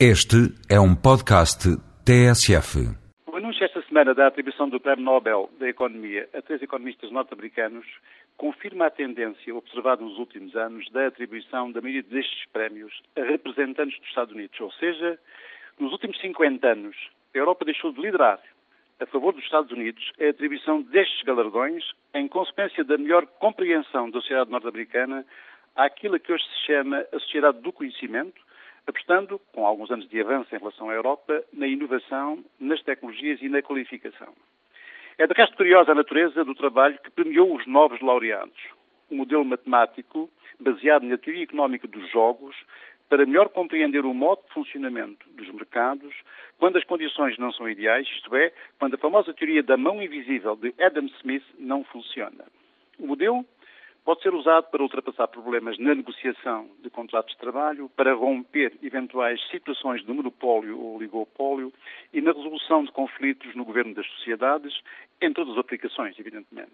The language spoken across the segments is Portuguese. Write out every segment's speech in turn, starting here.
Este é um podcast TSF. O anúncio esta semana da atribuição do Prémio Nobel da Economia a três economistas norte-americanos confirma a tendência observada nos últimos anos da atribuição da maioria destes prémios a representantes dos Estados Unidos. Ou seja, nos últimos 50 anos, a Europa deixou de liderar a favor dos Estados Unidos a atribuição destes galardões em consequência da melhor compreensão da sociedade norte-americana àquilo que hoje se chama a sociedade do conhecimento, apostando, com alguns anos de avanço em relação à Europa, na inovação, nas tecnologias e na qualificação. É de resto curiosa a natureza do trabalho que premiou os novos laureados. Um modelo matemático baseado na teoria económica dos jogos para melhor compreender o modo de funcionamento dos mercados quando as condições não são ideais, isto é, quando a famosa teoria da mão invisível de Adam Smith não funciona. O modelo pode ser usado para ultrapassar problemas na negociação de contratos de trabalho, para romper eventuais situações de monopólio ou oligopólio e na resolução de conflitos no governo das sociedades, em todas as aplicações, evidentemente.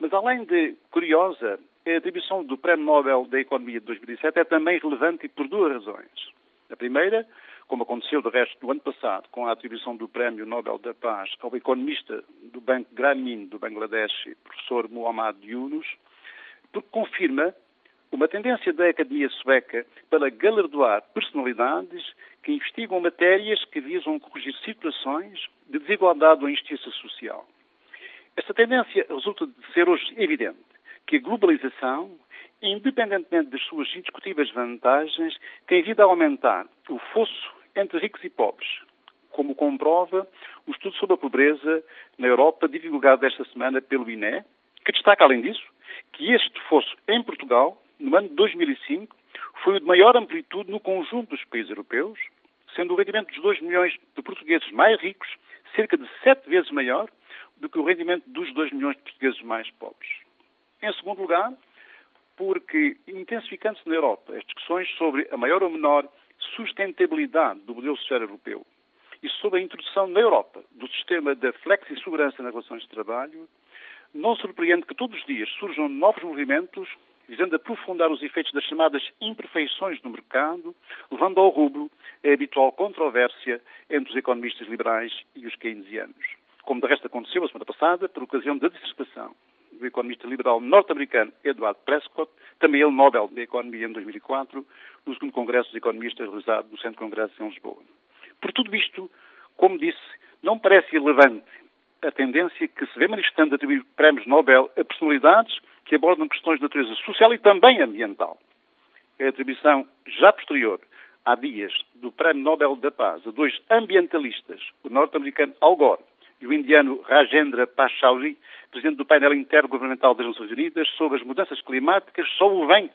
Mas, além de curiosa, a atribuição do Prémio Nobel da Economia de 2007 é também relevante por duas razões. A primeira, como aconteceu de resto no ano passado com a atribuição do Prémio Nobel da Paz ao economista do Banco Grameen do Bangladesh, professor Muhammad Yunus, porque confirma uma tendência da Academia Sueca para galardoar personalidades que investigam matérias que visam corrigir situações de desigualdade ou injustiça social. Esta tendência resulta de ser hoje evidente que a globalização, independentemente das suas indiscutíveis vantagens, tem vindo a aumentar o fosso entre ricos e pobres, como comprova o estudo sobre a pobreza na Europa divulgado esta semana pelo INE, que destaca, além disso, que este fosse, em Portugal, no ano de 2005, foi o de maior amplitude no conjunto dos países europeus, sendo o rendimento dos 2 milhões de portugueses mais ricos cerca de sete vezes maior do que o rendimento dos 2 milhões de portugueses mais pobres. Em segundo lugar, porque intensificando-se na Europa as discussões sobre a maior ou menor sustentabilidade do modelo social europeu e sobre a introdução na Europa do sistema da flexi-segurança nas relações de trabalho, não surpreende que todos os dias surjam novos movimentos visando aprofundar os efeitos das chamadas imperfeições do mercado, levando ao rubro a habitual controvérsia entre os economistas liberais e os keynesianos. Como de resto aconteceu a semana passada, por ocasião da dissertação do economista liberal norte-americano Edward Prescott, também ele Nobel da Economia em 2004, no segundo Congresso dos Economistas realizado no Centro de Congressos em Lisboa. Por tudo isto, como disse, não parece irrelevante a tendência que se vê manifestando de atribuir prémios Nobel a personalidades que abordam questões de natureza social e também ambiental. A atribuição já posterior, há dias, do Prémio Nobel da Paz a dois ambientalistas, o norte-americano Al Gore e o indiano Rajendra Pachauri, presidente do painel intergovernamental das Nações Unidas sobre as mudanças climáticas, só o vem,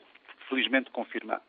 felizmente, confirmar.